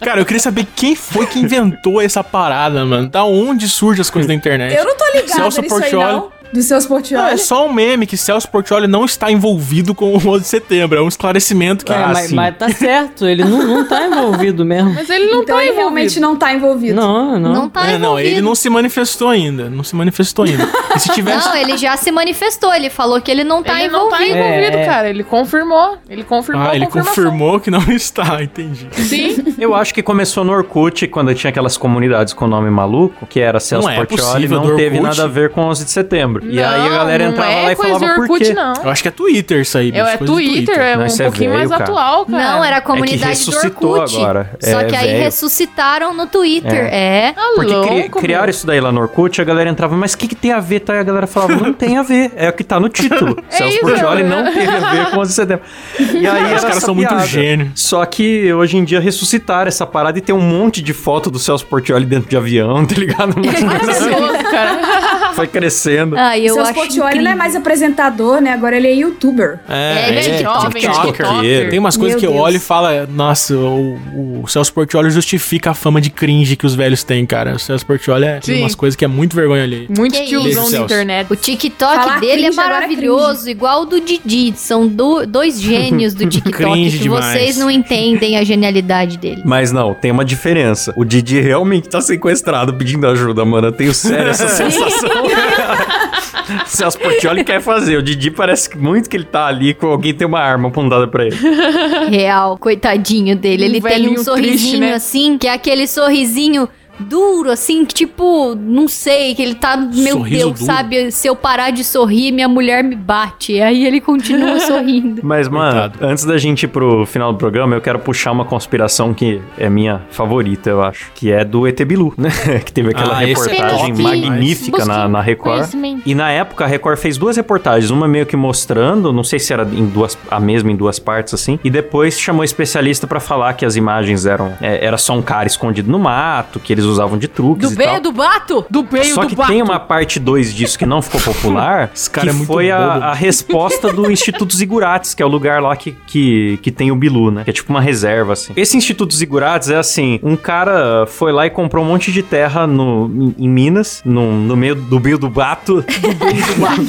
Cara, eu queria saber quem foi que inventou essa parada, mano. Da onde surgem as coisas da internet? Eu não tô ligada Celso nisso aí, Portioli. Não. Seus Não, Portioli. é só um meme que Celso Portioli não está envolvido com o 11 de setembro. É um esclarecimento que... É, Ah, mas, sim. mas tá certo, ele não, não tá envolvido mesmo. Mas ele não então tá ele envolvido. realmente não tá envolvido. Não, não. Não tá é, não, envolvido. ele não se manifestou ainda. Não se manifestou ainda. E se tivesse... Não, ele já se manifestou, ele falou que ele não tá ele não tá envolvido. envolvido, É. cara. Ele confirmou. Ele confirmou Ah, ele confirmou que não está, entendi. Sim. eu acho que começou no Orkut, quando tinha aquelas comunidades com nome maluco, que era Celso Não é Portioli, possível não do teve nada a ver com 11 de setembro. E aí a Não, galera não entrava é lá e falava de por Orkut, quê. não. Eu acho que é Twitter isso aí, bicho. É, é do Twitter, é Não, um isso é pouquinho velho, mais cara. atual, cara. Não, era a comunidade ressuscitou do Orkut. agora. Só É que aí velho. ressuscitaram no Twitter. É. Tá Porque cri- criaram isso daí lá no Orkut, a galera entrava, mas o que, que tem a ver? Tá? E a galera falava, não tem a ver, é o que tá no título. Celso Portioli né? não teve a ver com 11 de setembro. E aí Os caras são muito piada. gênio. Só que hoje em dia ressuscitaram essa parada e tem um monte de foto do Celso Portioli dentro de avião, tá ligado? Um assim. Maravilhoso, cara. Foi crescendo. Ah, eu Seus Portioli não é mais apresentador, né? Agora ele é youtuber. É, ele é Ele é jovem, TikToker. TikToker. Tem umas coisas Meu que eu Deus. olho e falo, nossa, o, o Celso Portioli justifica a fama de cringe que os velhos têm, cara. O Celso Portioli é, tem umas coisas que é muito vergonha ali. Muito Que tiozão Celso. internet. O TikTok Falar dele é agora maravilhoso, igual o do Didi. São do- dois gênios do TikTok Cringe que demais. vocês não entendem a genialidade dele. Mas não, tem uma diferença. O Didi realmente tá sequestrado pedindo ajuda, mano. Eu tenho sério essa sensação. Celso Portioli quer fazer. O Didi parece muito que ele tá ali com alguém tem uma arma apontada pra ele. Real, coitadinho dele. Um Ele tem velhinho um sorrisinho triste, né? assim, que é aquele sorrisinho duro, assim, que tipo, não sei, que ele tá, meu Sorriso Deus, duro. sabe? Se eu parar de sorrir, minha mulher me bate. E aí ele continua sorrindo. Mas, mano, Coitado. antes da gente ir pro final do programa, eu quero puxar uma conspiração que é minha favorita, eu acho. Que é do ET Bilu, né? que teve aquela Ah, é reportagem top magnífica na, na Record. E na época a Record fez duas reportagens, uma meio que mostrando, não sei se era em duas, a mesma em duas partes assim, e depois chamou especialista pra falar que as imagens eram é, era só um cara escondido no mato, que eles usavam de truques Do e tal. do bato? Do peio Só do que bato. tem uma parte 2 disso que não ficou popular, Esse cara que é muito foi a, a resposta do Instituto Zigurates, que é o lugar lá que, que, que tem o Bilu, né? Que é tipo uma reserva, assim. Esse Instituto Zigurates é assim, um cara foi lá e comprou um monte de terra no, em, em Minas, no, no meio do Bio do Bato.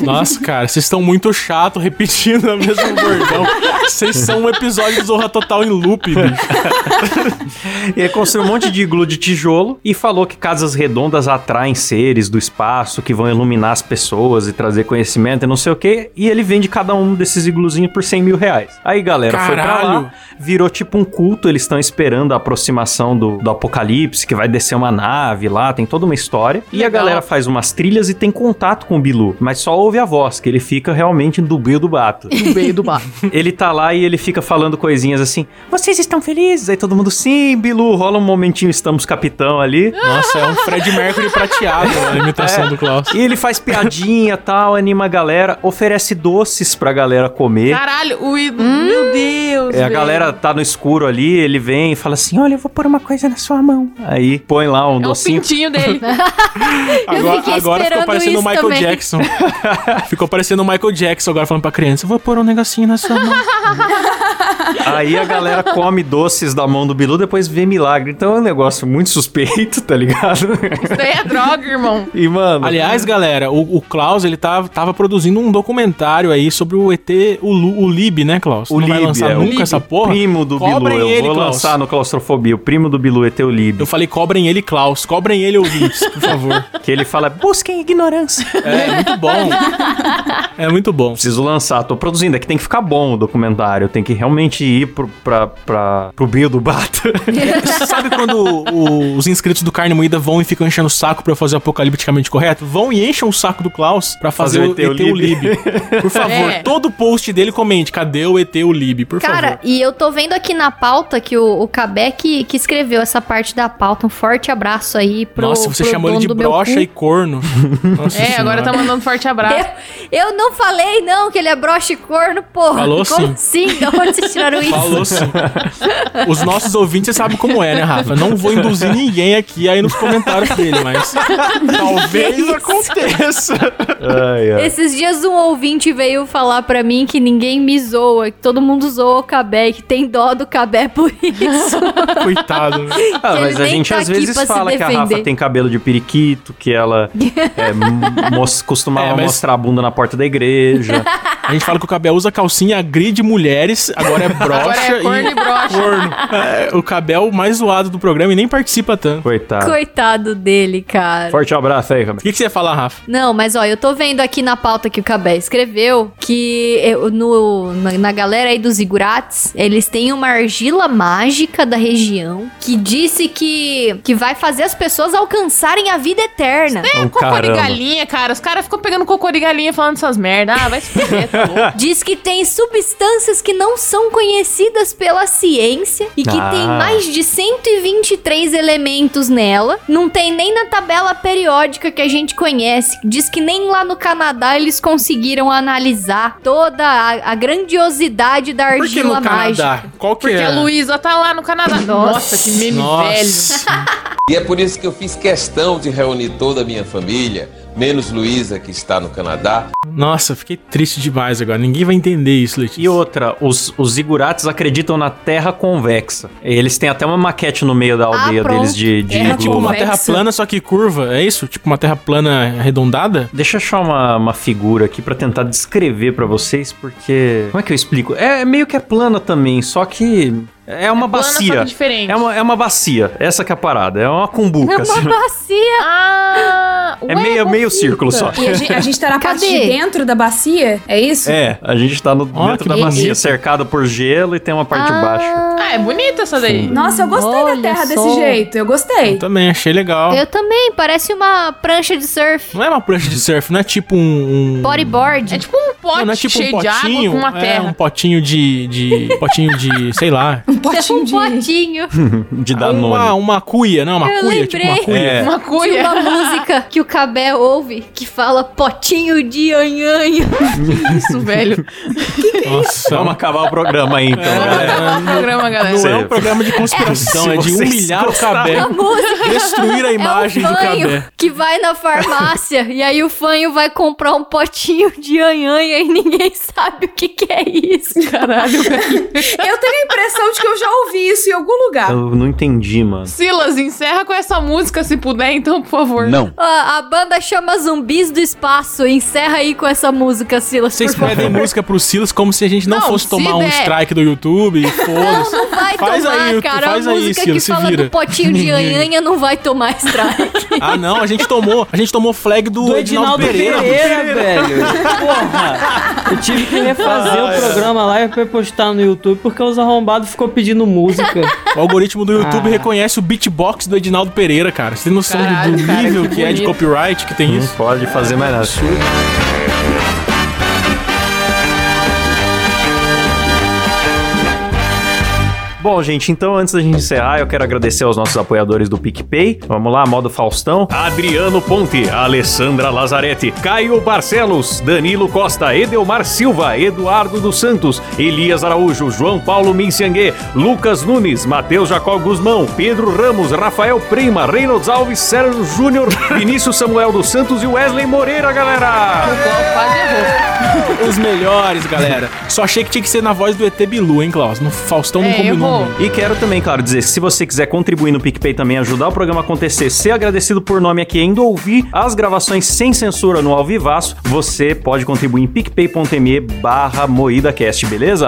Nossa, cara, vocês estão muito chato repetindo o mesmo bordão. Vocês são um episódio do Zorra Total em loop, bicho. e ele construiu um monte de iglu de tijolo e falou que casas redondas atraem seres do espaço que vão iluminar as pessoas e trazer conhecimento e não sei o que. E ele vende cada um desses igluzinhos por 100 mil reais. Aí, galera, foi pra Caralho. lá, virou tipo um culto. Eles estão esperando a aproximação do, do apocalipse, que vai descer uma nave lá, tem toda uma história. E a Legal. galera faz umas trilhas e tem contato com o Bilu, mas só ouve a voz, que ele fica realmente do Bio do Bato. Do peio do bato. Ele tá lá e ele fica falando coisinhas assim: Vocês estão felizes? Aí todo mundo, sim, Bilu, rola um momentinho, estamos capitão ali. Nossa, é um Fred Mercury prateado a imitação É. do Klaus. E ele faz piadinha tal, anima a galera, oferece doces pra galera comer. Caralho, o ídolo. Meu Deus. É, a galera tá no escuro ali, ele vem e fala assim: Olha, eu vou pôr uma coisa na sua mão. Aí põe lá um É o docinho. pintinho dele. Agora, agora ficou parecendo o Michael também. Jackson. ficou parecendo o Michael Jackson agora falando pra criança: eu vou pôr um negocinho na sua mão. Aí a galera come doces da mão do Bilu, depois vê milagre. Então é um negócio muito suspeito, tá ligado? Isso daí é droga, irmão. E, mano. Aliás, galera, o, o Klaus, ele tava, tava produzindo um documentário aí sobre o ET, o, o Lib, né, Klaus? O Não vai Lib, lançar é, o nunca Lib, essa porra? primo do Cobrem Bilu. Eu ele, vou Klaus. lançar no Claustrofobia. O primo do Bilu, ET o Lib. Eu falei, cobrem ele, Klaus. Cobrem ele, ouvintes, por favor. Que ele fala, busquem ignorância. É muito bom. É muito bom. Preciso lançar, tô produzindo. É que tem que ficar bom o documentário. Tem que realmente ir pro, pra, pra, pro Bio do Bato. Sabe quando o- os inscritos do Carne Moída vão e ficam enchendo o saco pra eu fazer o apocalipticamente correto? Vão e enchem o saco do Klaus pra fazer, o ET, o Lib. Por favor, É. todo post dele comente, cadê o ET o Lib, por Cara, favor. e eu tô vendo aqui na pauta que o, o que, que escreveu essa parte da pauta. Um forte abraço aí pro Nossa, você pro chamou ele de brocha e corno. Nossa É, agora Senhora. tá mandando forte abraço. Eu, eu não falei, não, que ele é brocha e corno, porra. Falou Como sim. assim? Da onde vocês isso? Falou sim. Os nossos ouvintes, você sabe como é, né, Rafa? Não vou induzir ninguém aqui aí nos comentários dele, mas talvez aconteça. ai, ai. Esses dias um ouvinte veio falar pra mim que ninguém me zoa, que todo mundo zoa o Cabé, e que tem dó do Cabé por isso. Coitado. né? Ah, mas a gente tá às vezes fala que a Rafa tem cabelo de periquito, que ela é, mos- costumava É, mas- mostrar a bunda na porta da igreja. A gente fala que o Cabel usa calcinha, agride mulheres, agora é brocha Agora é corno e brocha. corno. É, o Cabel mais zoado do programa e nem participa tanto. Coitado. Coitado dele, cara. Forte abraço aí, Rafa. O que, que você ia falar, Rafa? Não, mas ó, eu tô vendo aqui na pauta que o Cabé escreveu que eu- no, na, na galera aí dos Igurates, eles têm uma argila mágica da região que disse que, que vai fazer as pessoas alcançarem a vida eterna. É, Oh, cocô de galinha, cara. Os caras ficam pegando cocô de galinha falando essas merda. Ah, vai se fuder, tá louco. Diz que tem substâncias que não são conhecidas pela ciência e que Ah. tem mais de 123 elementos nela. Não tem nem na tabela periódica que a gente conhece. Diz que nem lá no Canadá eles conseguiram analisar toda a, a grandiosidade da Por que argila no mágica. Canadá? Qual que Porque é? a Luísa tá lá no Canadá. Nossa, que meme velho. Nossa. E é por isso que eu fiz questão de reunir toda a minha família, menos Luísa, que está no Canadá. Nossa, fiquei triste demais agora. Ninguém vai entender isso, Letícia. E outra, os, os zigurates acreditam na Terra convexa. Eles têm até uma maquete no meio da aldeia Ah, deles de, de Terra iglu Tipo uma terra plana, só que curva, é isso? Tipo uma terra plana arredondada? Deixa eu achar uma, uma figura aqui pra tentar descrever pra vocês, porque. Como é que eu explico? É meio que é plana também, só que. É uma só bacia. É uma, é uma bacia. Essa que é a parada. É uma cumbuca. É assim. uma bacia. Ah, É ué, meio, meio conflita. círculo só. E a gente, a gente tá na parte de dentro da bacia, é isso? É, a gente tá no, Ó, dentro da bacia, cercada por gelo e tem uma parte de baixo. Ah, é bonita essa daí. Nossa, eu gostei Olha da terra só. desse jeito. Eu gostei. Também achei legal. Eu também, parece uma prancha de surf. Não é uma prancha de surf, não é tipo um. um... Bodyboard. É tipo um pote Não, não é tipo cheio um de água potinho. com uma É, terra. um potinho de. de potinho de. sei lá. Um potinho um de... potinho. De Uma, Danone. uma cuia, não, uma Eu cuia, tipo uma lembrei. cuia. É. Uma cuia. uma música que o Cabé ouve que fala potinho de anhanho. Isso, velho. Nossa. Vamos acabar o programa aí, então, É, galera. Programa, galera. Não é um programa de conspiração, Se é de humilhar o Cabé. A música Destruir a imagem é um do Cabé. que vai na farmácia e aí o fanho vai comprar um potinho de anhanha e ninguém sabe o que, que é isso. Caralho, velho. Eu tenho a impressão de que eu já ouvi isso em algum lugar. Eu não entendi, mano. Silas, encerra com essa música se puder, então, por favor. Não. A, a banda chama Zumbis do Espaço. Encerra aí com essa música, Silas. Vocês por favor. pedem música pro Silas como se a gente não, Não, fosse se tomar um der. strike do YouTube e Não, foda-se. não vai Faz tomar, aí, cara. faz a aí, música Silas, que fala vira. do potinho de anhanha não vai tomar strike. Ah, não, a gente tomou. A gente tomou flag do, Do Edinaldo Edinaldo Pereira. Pereira, velho. Porra. Eu tive que refazer o programa lá e postar no YouTube porque os arrombados ficou pedindo música. O algoritmo do YouTube Ah. reconhece o beatbox do Edinaldo Pereira, cara. Você tem noção do- Caralho, do cara, nível que que, é de copyright que tem Não isso? pode fazer mais nada. Bom, gente, então antes da gente encerrar, eu quero agradecer aos nossos apoiadores do PicPay. Vamos lá, modo Faustão. Adriano Ponte, Alessandra Lazarete, Caio Barcelos, Danilo Costa, Edelmar Silva, Eduardo dos Santos, Elias Araújo, João Paulo Minciangue, Lucas Nunes, Matheus Jacó Guzmão, Pedro Ramos, Rafael Prima, Reynolds Alves, Sérgio Júnior, Vinícius Samuel dos Santos e Wesley Moreira, galera! Quase errou. Os melhores, galera. Só achei que tinha que ser na voz do ET Bilu, hein, Klaus? No Faustão não É, combinou. errou. Mano. E quero também, claro, dizer que se você quiser contribuir no PicPay também, ajudar o programa a acontecer, ser agradecido por nome aqui e ainda ouvir as gravações sem censura no Alvivaço, você pode contribuir em picpay.me barra MoídaCast, beleza?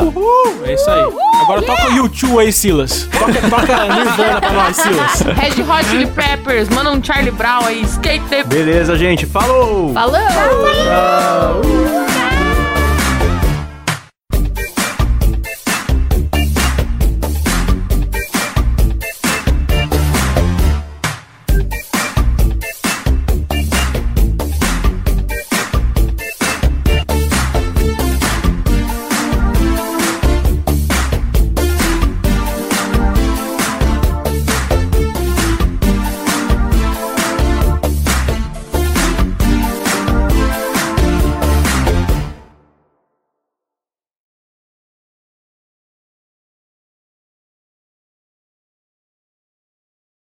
É isso aí. Agora toca o YouTube aí, Silas. Toca, toca Nirvana pra nós, Silas. Red Hot Chili Peppers, manda um Charlie Brown aí, skate the... Beleza, gente. Falou! Falou! Tchau.